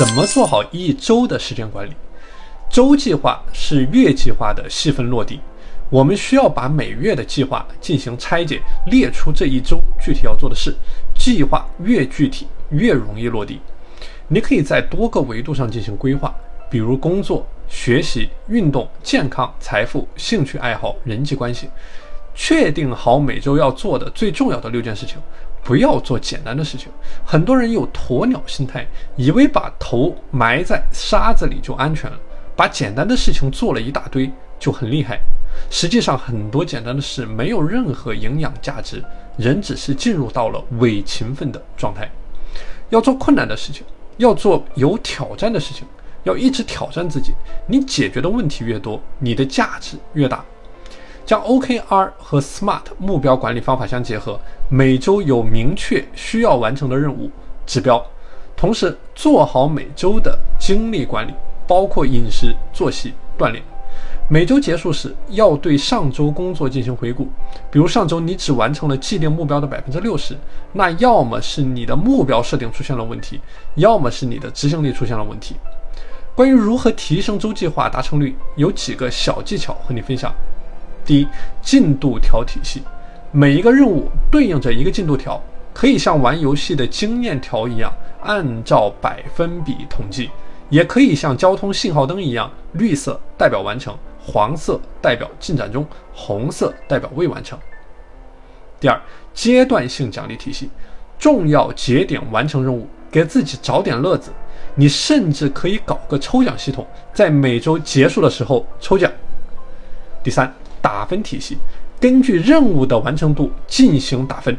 怎么做好一周的时间管理？周计划是月计划的细分落地，我们需要把每月的计划进行拆解，列出这一周具体要做的事。计划越具体，越容易落地。你可以在多个维度上进行规划，比如工作、学习、运动、健康、财富、兴趣爱好、人际关系。确定好每周要做的最重要的六件事情，不要做简单的事情。很多人有鸵鸟心态，以为把头埋在沙子里就安全了，把简单的事情做了一大堆就很厉害。实际上，很多简单的事没有任何营养价值，人只是进入到了伪勤奋的状态。要做困难的事情，要做有挑战的事情，要一直挑战自己。你解决的问题越多，你的价值越大。将 OKR 和 SMART 目标管理方法相结合，每周有明确需要完成的任务指标，同时做好每周的精力管理，包括饮食、作息、锻炼。每周结束时要对上周工作进行回顾，比如上周你只完成了既定目标的百分之六十，那要么是你的目标设定出现了问题，要么是你的执行力出现了问题。关于如何提升周计划达成率，有几个小技巧和你分享。第一，进度条体系，每一个任务对应着一个进度条，可以像玩游戏的经验条一样，按照百分比统计，也可以像交通信号灯一样，绿色代表完成，黄色代表进展中，红色代表未完成。第二，阶段性奖励体系，重要节点完成任务，给自己找点乐子，你甚至可以搞个抽奖系统，在每周结束的时候抽奖。第三。打分体系，根据任务的完成度进行打分。